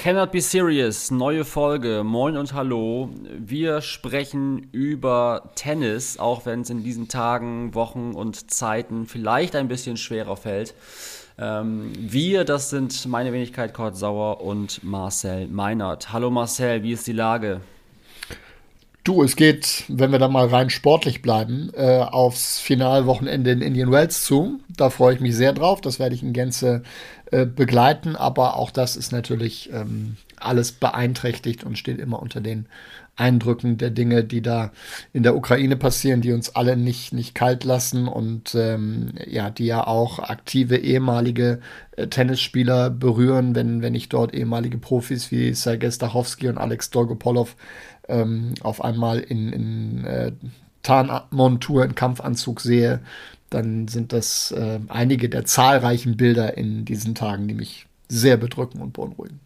Cannot Be Serious, neue Folge. Moin und hallo. Wir sprechen über Tennis, auch wenn es in diesen Tagen, Wochen und Zeiten vielleicht ein bisschen schwerer fällt. Ähm, wir, das sind meine Wenigkeit Kurt Sauer und Marcel Meinert. Hallo Marcel, wie ist die Lage? Du, es geht, wenn wir da mal rein sportlich bleiben, äh, aufs Finalwochenende in Indian Wells zu. Da freue ich mich sehr drauf. Das werde ich in Gänze äh, begleiten. Aber auch das ist natürlich ähm, alles beeinträchtigt und steht immer unter den Eindrücken der Dinge, die da in der Ukraine passieren, die uns alle nicht, nicht kalt lassen und ähm, ja, die ja auch aktive ehemalige äh, Tennisspieler berühren, wenn, wenn ich dort ehemalige Profis wie Sergei Stachowski und Alex Dolgopolov ähm, auf einmal in, in äh, Tarnmontur, in Kampfanzug sehe, dann sind das äh, einige der zahlreichen Bilder in diesen Tagen, die mich sehr bedrücken und beunruhigen.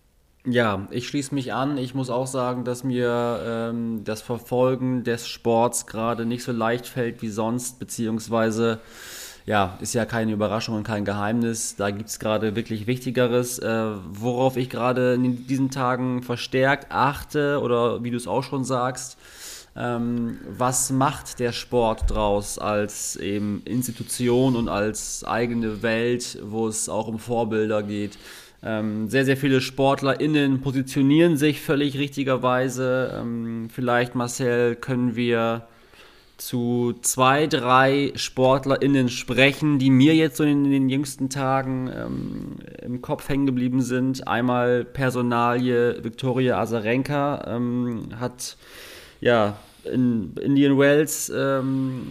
Ja, ich schließe mich an. Ich muss auch sagen, dass mir ähm, das Verfolgen des Sports gerade nicht so leicht fällt wie sonst, beziehungsweise ja, ist ja keine Überraschung und kein Geheimnis. Da gibt es gerade wirklich Wichtigeres. Äh, worauf ich gerade in diesen Tagen verstärkt achte oder wie du es auch schon sagst, ähm, was macht der Sport draus als eben Institution und als eigene Welt, wo es auch um Vorbilder geht? Ähm, sehr, sehr viele SportlerInnen positionieren sich völlig richtigerweise. Ähm, vielleicht, Marcel, können wir zu zwei, drei SportlerInnen sprechen, die mir jetzt so in, den jüngsten Tagen ähm, im Kopf hängen geblieben sind. Einmal Personalie Viktoria Azarenka ähm, hat ja in Indian Wells ähm,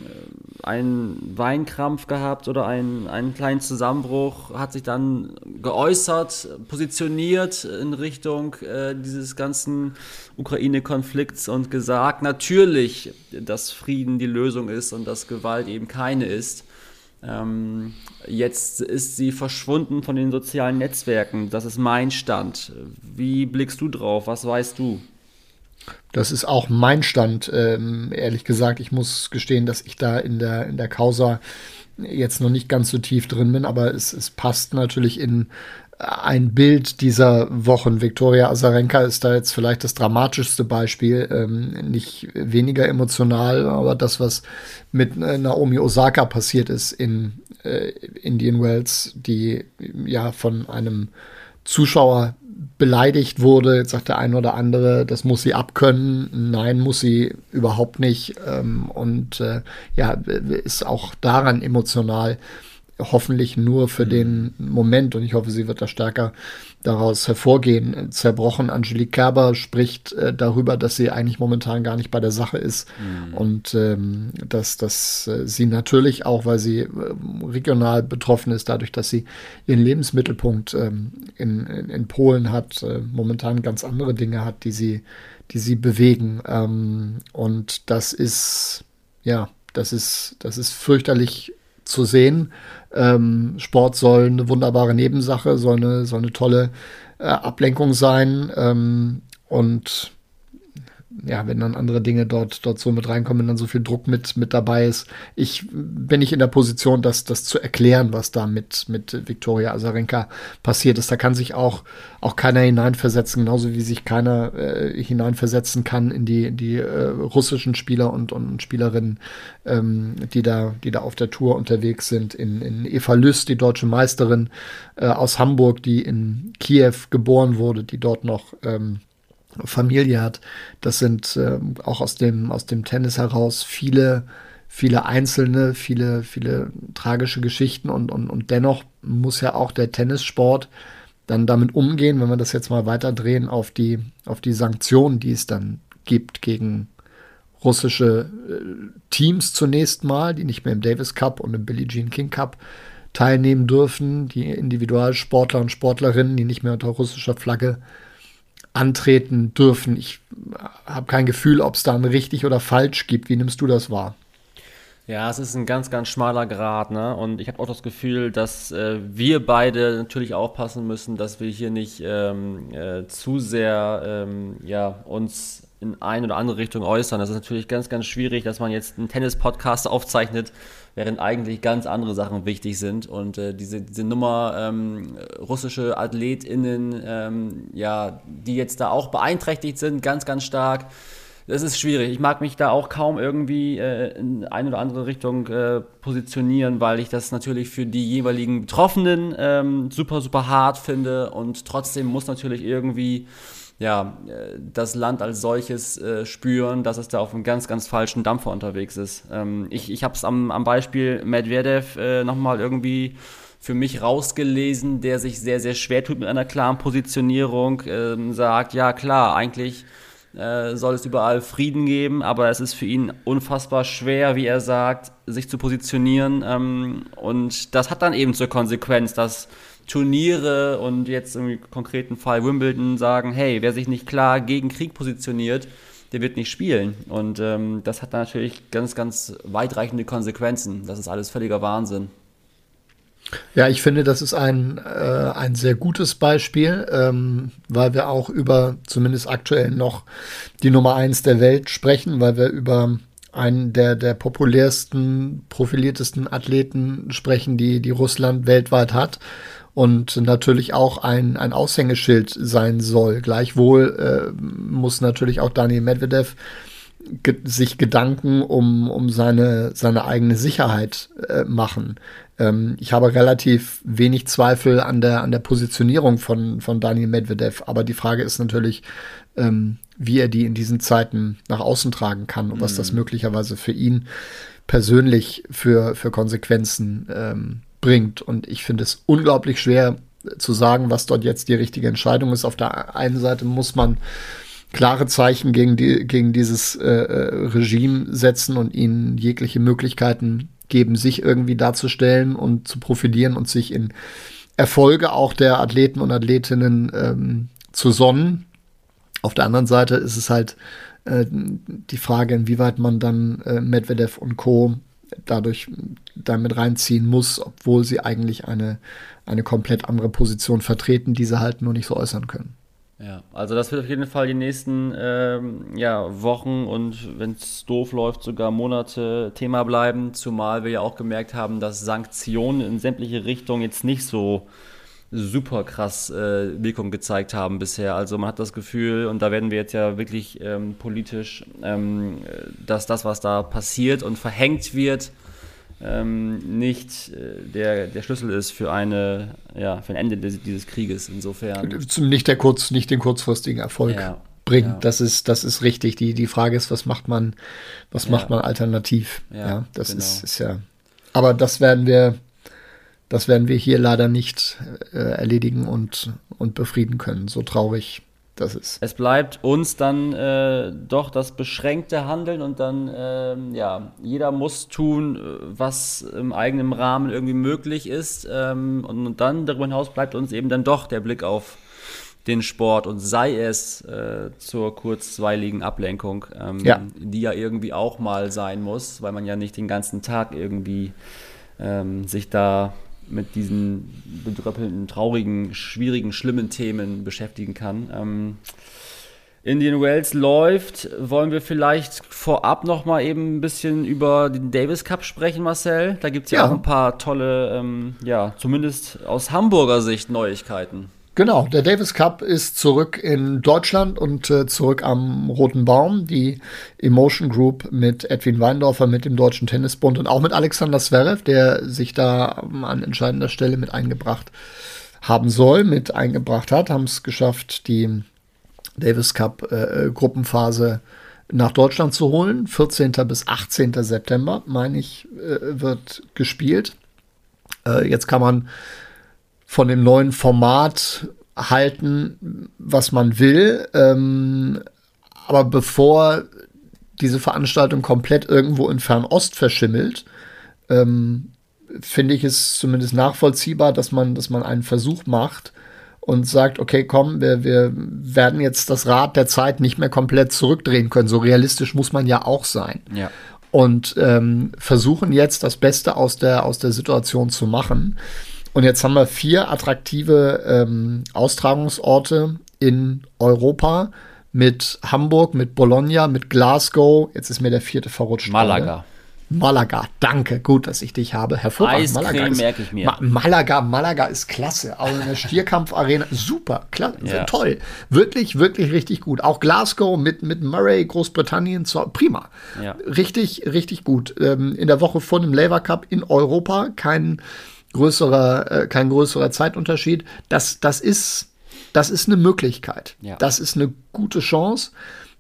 einen Weinkrampf gehabt oder einen, einen kleinen Zusammenbruch, hat sich dann geäußert, positioniert in Richtung äh, dieses ganzen Ukraine-Konflikts und gesagt, natürlich, dass Frieden die Lösung ist und dass Gewalt eben keine ist. Ähm, jetzt ist sie verschwunden von den sozialen Netzwerken. Das ist mein Stand. Wie blickst du drauf? Was weißt du? Das ist auch mein Stand, ähm, ehrlich gesagt. Ich muss gestehen, dass ich da in der, in der Causa jetzt noch nicht ganz so tief drin bin, aber es, es passt natürlich in ein Bild dieser Wochen. Viktoria Azarenka ist da jetzt vielleicht das dramatischste Beispiel, ähm, nicht weniger emotional, aber das, was mit äh, Naomi Osaka passiert ist in äh, Indian Wells, die ja von einem Zuschauer beleidigt wurde. Jetzt sagt der eine oder andere, das muss sie abkönnen. Nein, muss sie überhaupt nicht. Ähm, und äh, ja, ist auch daran emotional hoffentlich nur für den Moment und ich hoffe, sie wird da stärker daraus hervorgehen. Zerbrochen, Angelique Kerber spricht äh, darüber, dass sie eigentlich momentan gar nicht bei der Sache ist mhm. und ähm, dass, dass äh, sie natürlich auch, weil sie äh, regional betroffen ist, dadurch, dass sie ihren Lebensmittelpunkt ähm, in, in, in, Polen hat, äh, momentan ganz andere Dinge hat, die sie, die sie bewegen. Ähm, und das ist, ja, das ist, das ist fürchterlich zu sehen. Ähm, Sport soll eine wunderbare Nebensache, soll eine, soll eine tolle äh, Ablenkung sein. Ähm, und ja, wenn dann andere Dinge dort, dort so mit reinkommen, dann so viel Druck mit, mit dabei ist. Ich bin nicht in der Position, das, das zu erklären, was da mit, mit Viktoria Azarenka passiert ist. Da kann sich auch, auch keiner hineinversetzen, genauso wie sich keiner äh, hineinversetzen kann in die, in die äh, russischen Spieler und, und Spielerinnen, ähm, die, da, die da auf der Tour unterwegs sind. In, in Eva Lüst, die deutsche Meisterin äh, aus Hamburg, die in Kiew geboren wurde, die dort noch ähm, Familie hat. Das sind äh, auch aus dem, aus dem Tennis heraus viele, viele einzelne, viele, viele tragische Geschichten und, und, und dennoch muss ja auch der Tennissport dann damit umgehen, wenn wir das jetzt mal weiterdrehen auf die, auf die Sanktionen, die es dann gibt gegen russische äh, Teams zunächst mal, die nicht mehr im Davis Cup und im Billie Jean King Cup teilnehmen dürfen, die Individualsportler und Sportlerinnen, die nicht mehr unter russischer Flagge antreten dürfen. Ich habe kein Gefühl, ob es da ein richtig oder falsch gibt. Wie nimmst du das wahr? Ja, es ist ein ganz, ganz schmaler Grad, ne? Und ich habe auch das Gefühl, dass äh, wir beide natürlich aufpassen müssen, dass wir hier nicht ähm, äh, zu sehr ähm, ja, uns in eine oder andere Richtung äußern. Das ist natürlich ganz, ganz schwierig, dass man jetzt einen Tennis-Podcast aufzeichnet, während eigentlich ganz andere Sachen wichtig sind. Und äh, diese, diese Nummer ähm, russische AthletInnen, ähm, ja, die jetzt da auch beeinträchtigt sind, ganz, ganz stark das ist schwierig. Ich mag mich da auch kaum irgendwie äh, in eine oder andere Richtung äh, positionieren, weil ich das natürlich für die jeweiligen Betroffenen ähm, super, super hart finde und trotzdem muss natürlich irgendwie ja, äh, das Land als solches äh, spüren, dass es da auf einem ganz, ganz falschen Dampfer unterwegs ist. Ähm, ich ich habe es am, am Beispiel Medvedev äh, nochmal irgendwie für mich rausgelesen, der sich sehr, sehr schwer tut mit einer klaren Positionierung, ähm, sagt, ja klar, eigentlich äh, soll es überall Frieden geben, aber es ist für ihn unfassbar schwer, wie er sagt, sich zu positionieren. Ähm, und das hat dann eben zur Konsequenz, dass Turniere und jetzt im konkreten Fall Wimbledon sagen, hey, wer sich nicht klar gegen Krieg positioniert, der wird nicht spielen. Und ähm, das hat natürlich ganz, ganz weitreichende Konsequenzen. Das ist alles völliger Wahnsinn. Ja, ich finde, das ist ein, äh, ein sehr gutes Beispiel, ähm, weil wir auch über zumindest aktuell noch die Nummer eins der Welt sprechen, weil wir über einen der, der populärsten, profiliertesten Athleten sprechen, die, die Russland weltweit hat und natürlich auch ein, ein Aushängeschild sein soll. Gleichwohl äh, muss natürlich auch Daniel Medvedev ge sich Gedanken um, um seine, seine eigene Sicherheit äh, machen. Ähm, ich habe relativ wenig Zweifel an der, an der Positionierung von, von Daniel Medvedev, aber die Frage ist natürlich, ähm, wie er die in diesen Zeiten nach außen tragen kann und was das mhm. möglicherweise für ihn persönlich für, für Konsequenzen ähm, bringt. Und ich finde es unglaublich schwer zu sagen, was dort jetzt die richtige Entscheidung ist. Auf der einen Seite muss man klare Zeichen gegen, die, gegen dieses äh, äh Regime setzen und ihnen jegliche Möglichkeiten geben, sich irgendwie darzustellen und zu profilieren und sich in Erfolge auch der Athleten und Athletinnen ähm, zu sonnen. Auf der anderen Seite ist es halt äh, die Frage, inwieweit man dann äh, Medvedev und Co. dadurch damit reinziehen muss, obwohl sie eigentlich eine, eine komplett andere Position vertreten, die sie halt nur nicht so äußern können. Ja, also das wird auf jeden Fall die nächsten ähm, ja, Wochen und wenn es doof läuft, sogar Monate Thema bleiben, zumal wir ja auch gemerkt haben, dass Sanktionen in sämtliche Richtungen jetzt nicht so super krass äh, Wirkung gezeigt haben bisher. Also man hat das Gefühl, und da werden wir jetzt ja wirklich ähm, politisch, ähm, dass das, was da passiert und verhängt wird, ähm, nicht äh, der, der Schlüssel ist für eine ja für ein Ende des, dieses Krieges. Insofern nicht der kurz nicht den kurzfristigen Erfolg ja, bringt. Ja. Das ist das ist richtig. Die die Frage ist, was macht man was macht man alternativ? Ja, das genau. ist, ist ja. Aber das werden wir das werden wir hier leider nicht äh, erledigen und und befrieden können. So traurig das ist. Es bleibt uns dann äh, doch das beschränkte Handeln und dann, äh, ja, jeder muss tun, äh, was im eigenen Rahmen irgendwie möglich ist. Ähm, und, und, dann darüber hinaus bleibt uns eben dann doch der Blick auf den Sport und sei es äh, zur kurzweiligen Ablenkung, ähm, ja. die ja irgendwie auch mal sein muss, weil man ja nicht den ganzen Tag irgendwie ähm, sich da mit diesen bedröppelnden, traurigen, schwierigen, schlimmen Themen beschäftigen kann. Ähm, Indian Wells läuft. Wollen wir vielleicht vorab noch mal eben ein bisschen über den Davis Cup sprechen, Marcel? Da gibt es ja, ja, auch ein paar tolle, ähm, ja, zumindest aus Hamburger Sicht Neuigkeiten. Genau, der Davis Cup ist zurück in Deutschland und äh, zurück am Roten Baum. Die Emotion Group mit Edwin Weindorfer, mit dem Deutschen Tennisbund und auch mit Alexander Zverev, der sich da ähm, an entscheidender Stelle mit eingebracht haben soll, mit eingebracht hat, haben es geschafft, die Davis Cup äh, Gruppenphase nach Deutschland zu holen. 14. bis 18. September, meine ich, äh, wird gespielt. Äh, jetzt kann man von dem neuen Format halten, was man will. Ähm, aber bevor diese Veranstaltung komplett irgendwo in Fernost verschimmelt, ähm, finde ich es zumindest nachvollziehbar, dass man, dass man einen Versuch macht und sagt, okay, komm, wir, wir werden jetzt das Rad der Zeit nicht mehr komplett zurückdrehen können. So realistisch muss man ja auch sein. Ja. und ähm, versuchen jetzt das Beste aus der, aus der Situation zu machen. Und jetzt haben wir vier attraktive ähm, Austragungsorte in Europa mit Hamburg, mit Bologna, mit Glasgow. Jetzt ist mir der vierte verrutscht. Malaga. Malaga, danke, gut, dass ich dich habe. Hervorragend. Eiscreme Malaga ist, merke ich mir. Ma Malaga, Malaga ist klasse. Auch in der Stierkampfarena, super, klasse, Ja. toll. Wirklich, wirklich richtig gut. Auch Glasgow mit, mit Murray, Großbritannien, prima. Ja. Richtig, richtig gut. Ähm, in der Woche vor dem Labour Cup in Europa kein größerer, äh, kein größerer Zeitunterschied. Das, das ist, das ist eine Möglichkeit. Ja. Das ist eine gute Chance.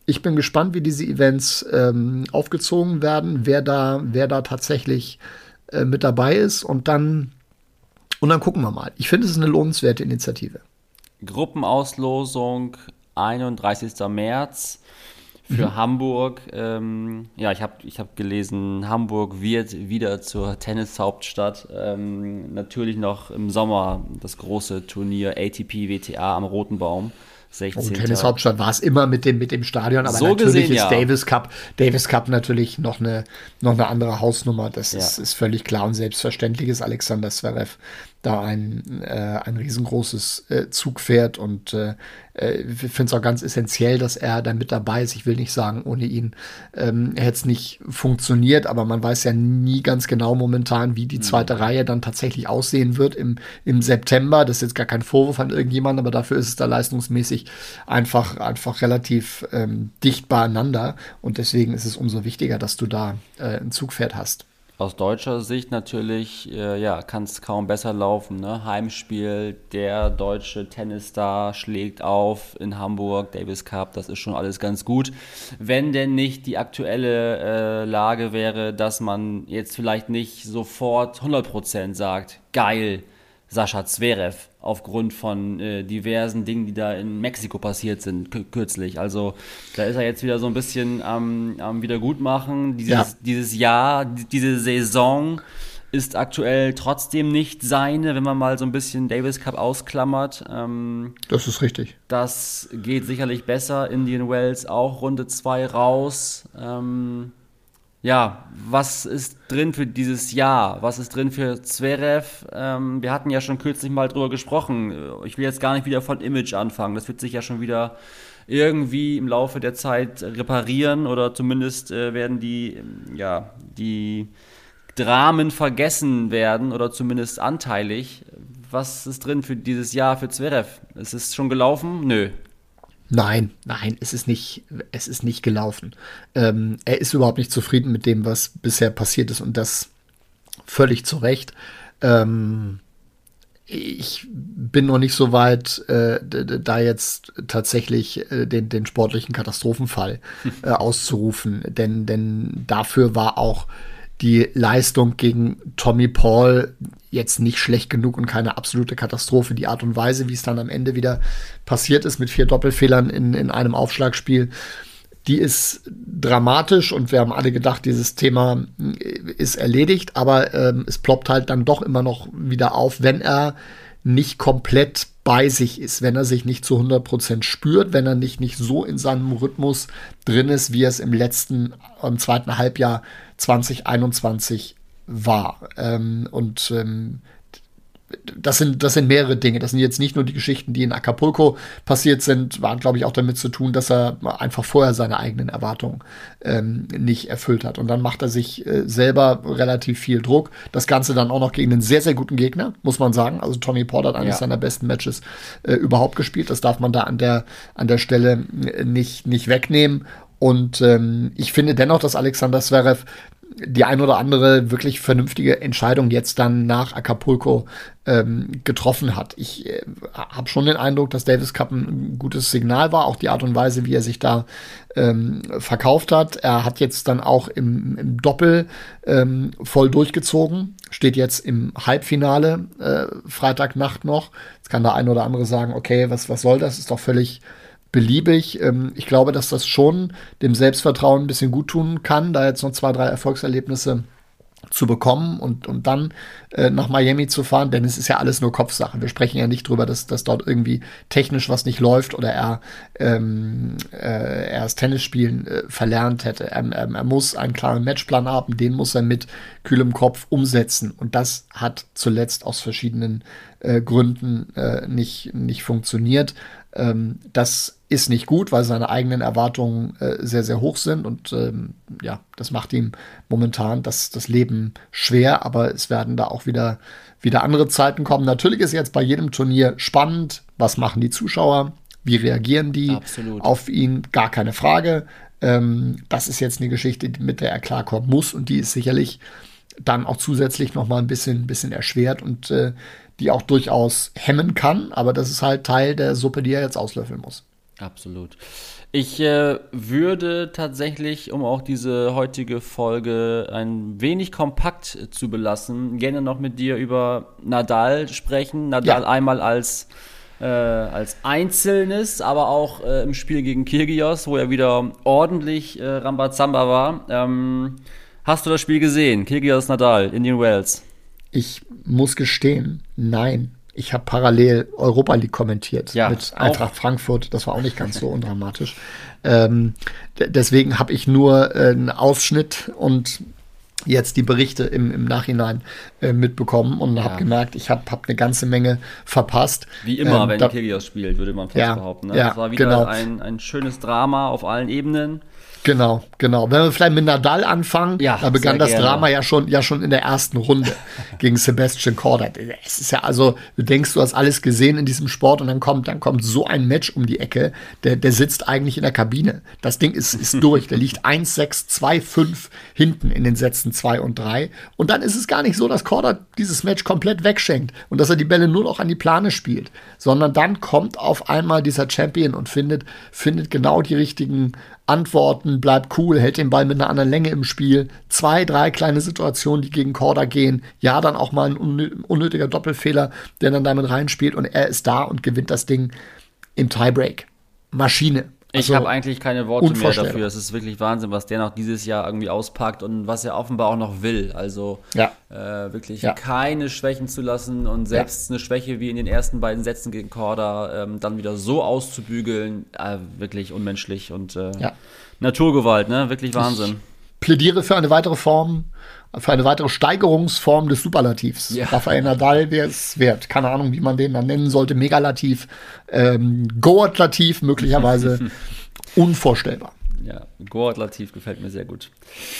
Ich bin gespannt, wie diese Events ähm, aufgezogen werden, wer da, wer da tatsächlich äh, mit dabei ist und dann, und dann gucken wir mal. Ich finde, es ist eine lohnenswerte Initiative. Gruppenauslosung 31. März für Mhm. Hamburg. Ähm, ja, ich habe ich hab gelesen, Hamburg wird wieder zur Tennishauptstadt. Ähm, natürlich noch im Sommer das große Turnier ATP WTA am Roten Baum. 16. Und Tennishauptstadt war es immer mit dem, mit dem Stadion, aber So natürlich gesehen, ist ja. Davis Cup, Davis Cup natürlich noch eine, noch eine andere Hausnummer. Das ist, Ja. ist völlig klar und selbstverständlich ist Alexander Zverev da ein, äh, ein riesengroßes äh, Zugpferd und äh, äh, ich finde es auch ganz essentiell, dass er da mit dabei ist. Ich will nicht sagen, ohne ihn ähm, hätte es nicht funktioniert, aber man weiß ja nie ganz genau momentan, wie die zweite Reihe dann tatsächlich aussehen wird im, im September. Das ist jetzt gar kein Vorwurf an irgendjemanden, aber dafür ist es da leistungsmäßig einfach, einfach relativ ähm, dicht beieinander und deswegen ist es umso wichtiger, dass du da äh, ein Zugpferd hast. Aus deutscher Sicht natürlich, äh, ja, kann es kaum besser laufen. Ne? Heimspiel, der deutsche Tennisstar schlägt auf in Hamburg, Davis Cup, das ist schon alles ganz gut. Wenn denn nicht die aktuelle äh, Lage wäre, dass man jetzt vielleicht nicht sofort 100% sagt, geil, Sascha Zverev, aufgrund von äh, diversen Dingen, die da in Mexiko passiert sind, kü- kürzlich. Also da ist er jetzt wieder so ein bisschen am, am Wiedergutmachen. Dieses, Ja. dieses Jahr, die- diese Saison ist aktuell trotzdem nicht seine, wenn man mal so ein bisschen Davis Cup ausklammert. Ähm, Das ist richtig. das geht sicherlich besser. Indian Wells auch Runde 2 raus. Ähm, ja, was ist drin für dieses Jahr? Was ist drin für Zverev? Ähm, wir hatten ja schon kürzlich mal drüber gesprochen. Ich will jetzt gar nicht wieder von Image anfangen. Das wird sich ja schon wieder irgendwie im Laufe der Zeit reparieren oder zumindest äh, werden die, ähm, ja, die Dramen vergessen werden oder zumindest anteilig. Was ist drin für dieses Jahr für Zverev? Ist es schon gelaufen? Nö. Nein, nein, es ist nicht, es ist nicht gelaufen. Ähm, er ist überhaupt nicht zufrieden mit dem, was bisher passiert ist und das völlig zu Recht. Ähm, ich bin noch nicht so weit, äh, da jetzt tatsächlich äh, den, den sportlichen Katastrophenfall äh, auszurufen, denn, denn dafür war auch die Leistung gegen Tommy Paul jetzt nicht schlecht genug und keine absolute Katastrophe. Die Art und Weise, wie es dann am Ende wieder passiert ist mit vier Doppelfehlern in, in einem Aufschlagspiel, die ist dramatisch und wir haben alle gedacht, dieses Thema äh, ist erledigt, aber ähm, es ploppt halt dann doch immer noch wieder auf, wenn er nicht komplett bei sich ist, wenn er sich nicht zu 100% spürt, wenn er nicht, nicht so in seinem Rhythmus drin ist, wie er es im letzten, im zweiten Halbjahr 2021 war. Ähm, und ähm, das sind, das sind mehrere Dinge. Das sind jetzt nicht nur die Geschichten, die in Acapulco passiert sind, waren, glaube ich, auch damit zu tun, dass er einfach vorher seine eigenen Erwartungen ähm, nicht erfüllt hat. Und dann macht er sich äh, selber relativ viel Druck. Das Ganze dann auch noch gegen einen sehr, sehr guten Gegner, muss man sagen. Also Tommy Porter hat eines Ja. seiner besten Matches äh, überhaupt gespielt. Das darf man da an der, an der Stelle äh, nicht, nicht wegnehmen. Und ähm, ich finde dennoch, dass Alexander Zverev die ein oder andere wirklich vernünftige Entscheidung jetzt dann nach Acapulco ähm, getroffen hat. Ich äh, habe schon den Eindruck, dass Davis Cup ein gutes Signal war, auch die Art und Weise, wie er sich da ähm, verkauft hat. Er hat jetzt dann auch im, im Doppel ähm, voll durchgezogen, steht jetzt im Halbfinale äh, Freitagnacht noch. Jetzt kann der ein oder andere sagen, okay, was, was soll das? Ist doch völlig beliebig. Ähm, ich glaube, dass das schon dem Selbstvertrauen ein bisschen gut tun kann, da jetzt noch zwei, drei Erfolgserlebnisse zu bekommen und, und dann äh, nach Miami zu fahren, denn es ist ja alles nur Kopfsache. Wir sprechen ja nicht drüber, dass, dass dort irgendwie technisch was nicht läuft oder er, ähm, äh, er das Tennisspielen äh, verlernt hätte. Er, er, er, muss einen klaren Matchplan haben, den muss er mit kühlem Kopf umsetzen und das hat zuletzt aus verschiedenen äh, Gründen äh, nicht, nicht funktioniert. Ähm, das ist nicht gut, weil seine eigenen Erwartungen äh, sehr, sehr hoch sind. Und ähm, ja, das macht ihm momentan das, das Leben schwer. Aber es werden da auch wieder, wieder andere Zeiten kommen. Natürlich ist jetzt bei jedem Turnier spannend, was machen die Zuschauer, wie reagieren die Absolut. auf ihn, gar keine Frage. Ähm, das ist jetzt eine Geschichte, mit der er klarkommen muss. Und die ist sicherlich dann auch zusätzlich noch mal ein bisschen, bisschen erschwert und äh, die auch durchaus hemmen kann. Aber das ist halt Teil der Suppe, die er jetzt auslöffeln muss. Absolut. Ich äh, würde tatsächlich, um auch diese heutige Folge ein wenig kompakt zu belassen, gerne noch mit dir über Nadal sprechen. Nadal ja. einmal als, äh, als Einzelnes, aber auch äh, im Spiel gegen Kirgios, wo er wieder ordentlich äh, Rambazamba war. Ähm, hast du das Spiel gesehen? Kirgios Nadal, Indian Wells. Ich muss gestehen, nein. Ich habe parallel Europa League kommentiert ja, mit Eintracht auch. Frankfurt. Das war auch nicht ganz so undramatisch. Ähm, deswegen habe ich nur äh, einen Ausschnitt und jetzt die Berichte im, im Nachhinein äh, mitbekommen und ja. habe gemerkt, ich habe hab eine ganze Menge verpasst. Wie immer, ähm, wenn da, Kyrgios spielt, würde man fast ja, behaupten. Ne? Ja, das war wieder genau. ein, ein schönes Drama auf allen Ebenen. Genau, genau. Wenn wir vielleicht mit Nadal anfangen, ja, da begann das gerne. Drama ja schon, ja schon in der ersten Runde gegen Sebastian Korda. Es ist ja also, du denkst, du hast alles gesehen in diesem Sport und dann kommt, dann kommt so ein Match um die Ecke, der, der sitzt eigentlich in der Kabine. Das Ding ist, ist durch. Der liegt 1, 6, 2, 5 hinten in den Sätzen 2 und 3. Und dann ist es gar nicht so, dass Korda dieses Match komplett wegschenkt und dass er die Bälle nur noch an die Plane spielt, sondern dann kommt auf einmal dieser Champion und findet, findet genau die richtigen Antworten, bleibt cool, hält den Ball mit einer anderen Länge im Spiel. Zwei, drei kleine Situationen, die gegen Korda gehen. Ja, dann auch mal ein unnötiger Doppelfehler, der dann damit reinspielt und er ist da und gewinnt das Ding im Tiebreak. Maschine. Also, ich habe eigentlich keine Worte mehr dafür. Es ist wirklich Wahnsinn, was der noch dieses Jahr irgendwie auspackt und was er offenbar auch noch will. Also ja. äh, wirklich ja. keine Schwächen zu lassen und selbst ja. eine Schwäche wie in den ersten beiden Sätzen gegen Korda ähm, dann wieder so auszubügeln, äh, wirklich unmenschlich und äh, Naturgewalt, ne? Wirklich Wahnsinn. Ich plädiere für eine weitere Form, für eine weitere Steigerungsform des Superlativs. Ja. Rafael Nadal wäre es wert. Keine Ahnung, wie man den dann nennen sollte. Megalativ, ähm, Goatlativ möglicherweise. Unvorstellbar. Ja, Goatlativ gefällt mir sehr gut.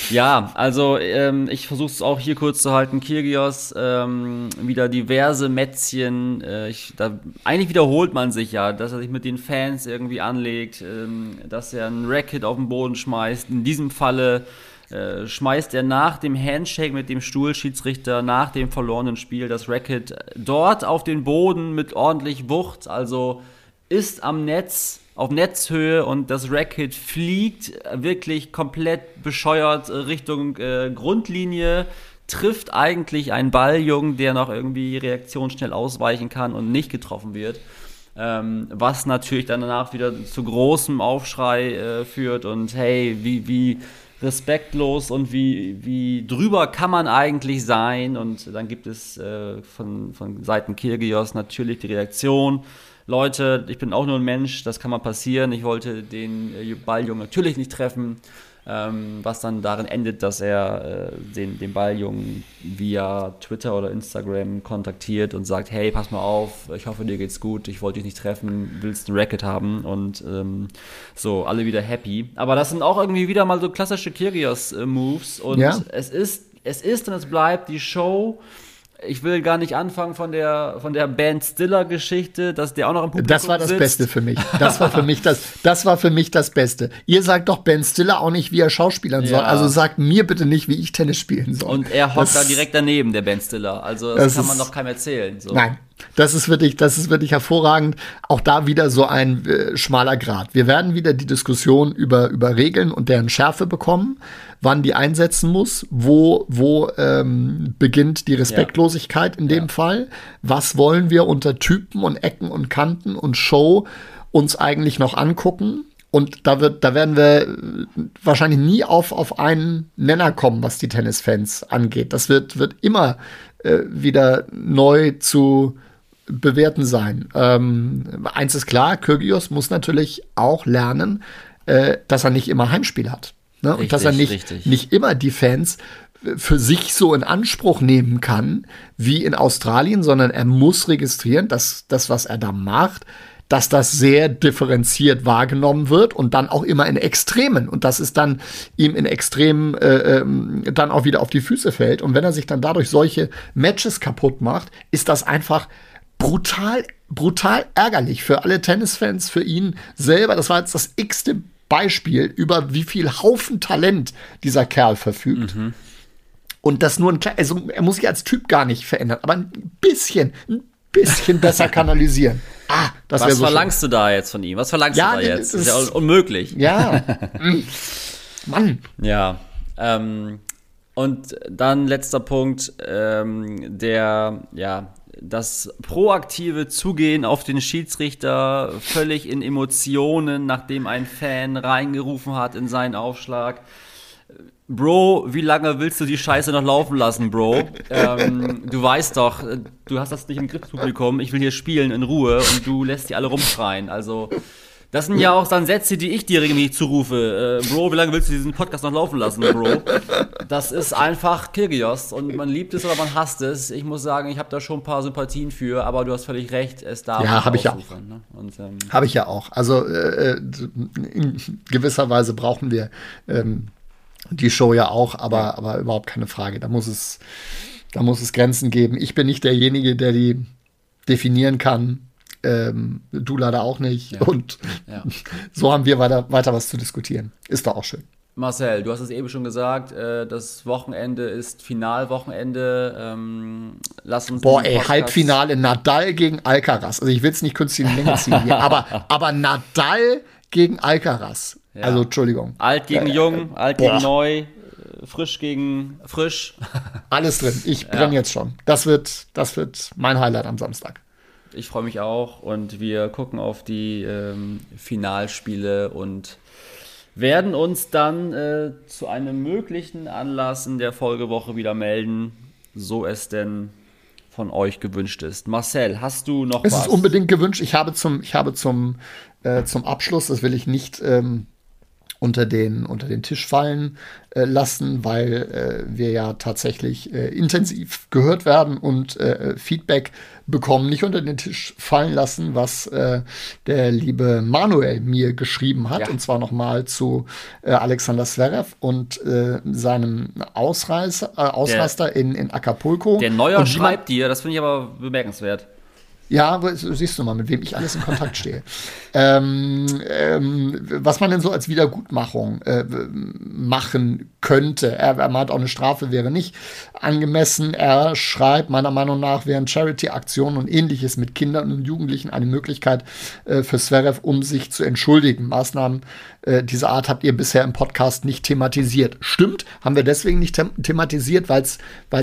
Ja, also ähm, ich versuche es auch hier kurz zu halten. Kirgios, ähm, wieder diverse Mätzchen. Äh, ich, da, eigentlich wiederholt man sich ja, dass er sich mit den Fans irgendwie anlegt, ähm, dass er einen Racket auf den Boden schmeißt. In diesem Falle äh, schmeißt er nach dem Handshake mit dem Stuhlschiedsrichter, nach dem verlorenen Spiel, das Racket dort auf den Boden mit ordentlich Wucht. Also ist am Netz auf Netzhöhe und das Racket fliegt wirklich komplett bescheuert Richtung äh, Grundlinie, trifft eigentlich einen Balljungen, der noch irgendwie reaktionsschnell ausweichen kann und nicht getroffen wird. Ähm, was natürlich dann danach wieder zu großem Aufschrei äh, führt und hey, wie, wie respektlos und wie, wie drüber kann man eigentlich sein? Und dann gibt es äh, von, von Seiten Kirgios natürlich die Reaktion, Leute, ich bin auch nur ein Mensch, das kann mal passieren. Ich wollte den äh, Balljungen natürlich nicht treffen, ähm, was dann darin endet, dass er äh, den, den Balljungen via Twitter oder Instagram kontaktiert und sagt, hey, pass mal auf, ich hoffe, dir geht's gut, ich wollte dich nicht treffen, willst ein Racket haben und ähm, so, alle wieder happy. Aber das sind auch irgendwie wieder mal so klassische Kyrgios-Moves und ja. es ist es ist und es bleibt die Show ich will gar nicht anfangen von der, von der Band Stiller-Geschichte, dass der auch noch im Publikum Das war das sitzt. Beste für mich. Das war für mich das, das war für mich das Beste. Ihr sagt doch Ben Stiller auch nicht, wie er schauspielern ja. soll. Also sagt mir bitte nicht, wie ich Tennis spielen soll. Und er hockt das, da direkt daneben, der Ben Stiller. Also das, das kann man doch keinem erzählen. So. Nein, das ist wirklich, das ist wirklich hervorragend. Auch da wieder so ein äh, schmaler Grad. Wir werden wieder die Diskussion über, über Regeln und deren Schärfe bekommen, wann die einsetzen muss, wo, wo ähm, beginnt die Respektlosigkeit ja. in dem ja. Fall. Was wollen wir unter Typen und Ecken und Kanten und Show uns eigentlich noch angucken? Und da wird, da werden wir wahrscheinlich nie auf, auf einen Nenner kommen, was die Tennisfans angeht. Das wird, wird immer äh, wieder neu zu bewerten sein. Ähm, eins ist klar, Kyrgios muss natürlich auch lernen, äh, dass er nicht immer Heimspiel hat. Ne? Richtig, und dass er nicht, nicht immer die Fans für sich so in Anspruch nehmen kann wie in Australien, sondern er muss registrieren, dass das, was er da macht, dass das sehr differenziert wahrgenommen wird und dann auch immer in Extremen und dass es dann ihm in Extremen äh, ähm, dann auch wieder auf die Füße fällt. Und wenn er sich dann dadurch solche Matches kaputt macht, ist das einfach brutal, brutal ärgerlich für alle Tennisfans, für ihn selber. Das war jetzt das x-te Beispiel, über wie viel Haufen Talent dieser Kerl verfügt. Mhm. Und das nur ein kleiner, also er muss sich als Typ gar nicht verändern, aber ein bisschen, ein bisschen besser kanalisieren. Ah, das Was so verlangst schön. du da jetzt von ihm? Was verlangst ja, du da jetzt? Das ist ja unmöglich. Ja. Mann. Ja. Ähm, und dann letzter Punkt, ähm, der, ja, das proaktive Zugehen auf den Schiedsrichter völlig in Emotionen, nachdem ein Fan reingerufen hat in seinen Aufschlag. Bro, wie lange willst du die Scheiße noch laufen lassen, Bro? ähm, du weißt doch, du hast das nicht im Griff, Publikum. Ich will hier spielen in Ruhe und du lässt die alle rumschreien. Also, das sind ja auch dann Sätze, die ich dir regelmäßig zurufe. Äh, Bro, wie lange willst du diesen Podcast noch laufen lassen, Bro? Das ist einfach Kirgios und man liebt es oder man hasst es. Ich muss sagen, ich habe da schon ein paar Sympathien für, aber du hast völlig recht, es darf Ja, habe ich ja auch. Ne? Ähm, habe ich ja auch. Also äh, in gewisser Weise brauchen wir ähm, die Show ja auch, aber, aber überhaupt keine Frage. Da muss es, da muss es Grenzen geben. Ich bin nicht derjenige, der die definieren kann. Ähm, du leider auch nicht. Ja. Und ja. so haben wir weiter, weiter was zu diskutieren. Ist doch auch schön. Marcel, du hast es eben schon gesagt, äh, das Wochenende ist Finalwochenende. Ähm, lass uns. Boah, ey, Halbfinale Nadal gegen Alcaraz. Also ich will es nicht künstlich in Länge ziehen hier, aber, aber Nadal gegen Alcaraz. Ja. Also Entschuldigung. Alt gegen äh, jung, alt boah. gegen neu, äh, frisch gegen frisch. Alles drin. Ich brenne ja. jetzt schon. Das wird, das wird mein Highlight am Samstag. Ich freue mich auch und wir gucken auf die ähm, Finalspiele und werden uns dann äh, zu einem möglichen Anlass in der Folgewoche wieder melden, so es denn von euch gewünscht ist. Marcel, hast du noch es was? Es ist unbedingt gewünscht. Ich habe zum, ich habe zum, äh, zum Abschluss, das will ich nicht ähm, unter den, unter den Tisch fallen äh, lassen, weil äh, wir ja tatsächlich äh, intensiv gehört werden und äh, Feedback bekommen, nicht unter den Tisch fallen lassen, was äh, der liebe Manuel mir geschrieben hat, ja. und zwar nochmal zu äh, Alexander Zverev und seinem Ausreißer, Ausraster der, in, in Acapulco. Der Neuer schreibt dir, das finde ich aber bemerkenswert. Ja, siehst du mal, mit wem ich alles in Kontakt stehe. ähm, ähm, was man denn so als Wiedergutmachung äh, machen könnte. Er, er meint, auch eine Strafe wäre nicht angemessen. Er schreibt, meiner Meinung nach wären Charity-Aktionen und ähnliches mit Kindern und Jugendlichen eine Möglichkeit äh, für Zverev, um sich zu entschuldigen. Maßnahmen äh, dieser Art habt ihr bisher im Podcast nicht thematisiert. Stimmt, haben wir deswegen nicht them thematisiert, weil es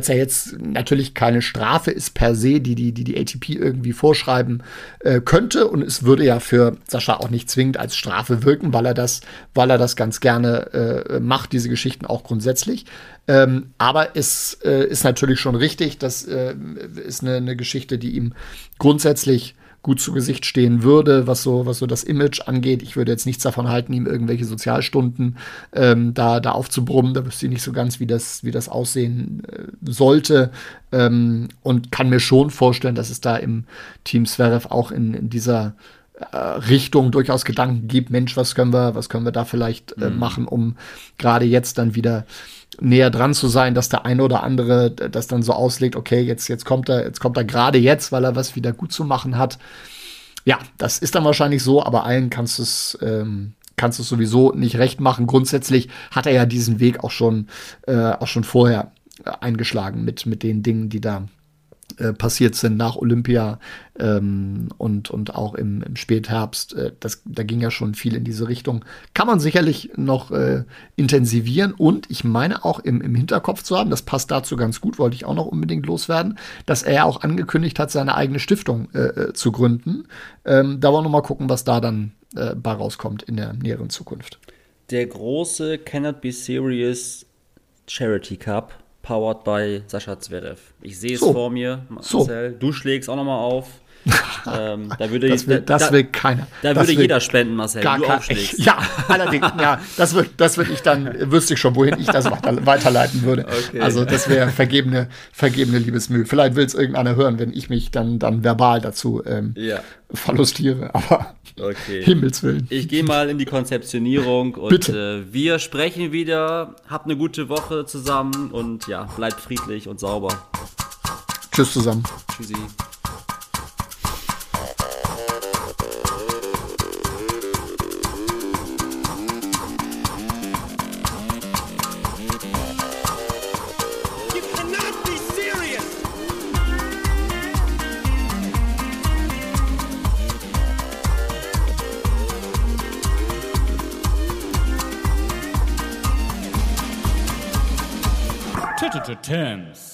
ja jetzt natürlich keine Strafe ist per se, die die, die, die ATP irgendwie vorschreiben äh, könnte. Und es würde ja für Sascha auch nicht zwingend als Strafe wirken, weil er das, weil er das ganz gerne äh, macht, diese Geschichten auch grundsätzlich. Ähm, aber es äh, ist natürlich schon richtig, das äh, ist eine, eine Geschichte, die ihm grundsätzlich gut zu Gesicht stehen würde, was so, was so das Image angeht. Ich würde jetzt nichts davon halten, ihm irgendwelche Sozialstunden ähm, da, da aufzubrummen. Da wüsste ich nicht so ganz, wie das, wie das aussehen äh, sollte. Ähm, und kann mir schon vorstellen, dass es da im Team Zverev auch in, in dieser äh, Richtung durchaus Gedanken gibt, Mensch, was können wir, was können wir da vielleicht äh, mhm. machen, um gerade jetzt dann wieder näher dran zu sein, dass der eine oder andere das dann so auslegt, okay, jetzt, jetzt kommt er, jetzt kommt er gerade jetzt, weil er was wieder gut zu machen hat. Ja, das ist dann wahrscheinlich so, aber allen kannst du es, ähm, kannst du es sowieso nicht recht machen. Grundsätzlich hat er ja diesen Weg auch schon, äh, auch schon vorher eingeschlagen mit, mit den Dingen, die da äh, passiert sind nach Olympia ähm, und, und auch im, im Spätherbst. Äh, das, da ging ja schon viel in diese Richtung. Kann man sicherlich noch äh, intensivieren und ich meine auch im, im Hinterkopf zu haben, das passt dazu ganz gut, wollte ich auch noch unbedingt loswerden, dass er auch angekündigt hat, seine eigene Stiftung äh, äh, zu gründen. Ähm, da wollen wir mal gucken, was da dann bei rauskommt in der näheren Zukunft. Der große Cannot Be Serious Charity Cup, powered by Sascha Zverev. Ich sehe es So. vor mir, So. Marcel. Du schlägst auch nochmal auf. ähm, da würde, Das will, das da, will keiner. da das würde jeder spenden, Marcel, gar du kein- aufschlägst. Ja, allerdings, ja, das wird, das wird ich dann, wüsste ich schon, wohin ich das weiter, weiterleiten würde. Okay. Also das wäre vergebene, vergebene Liebesmühe. Vielleicht will es irgendeiner hören, wenn ich mich dann, dann verbal dazu ähm, Ja. verlustiere, aber Okay. Himmels Willen. Ich gehe mal in die Konzeptionierung und Bitte. äh, wir sprechen wieder. Habt eine gute Woche zusammen und ja, bleibt friedlich und sauber. Tschüss zusammen. Tschüssi. terms.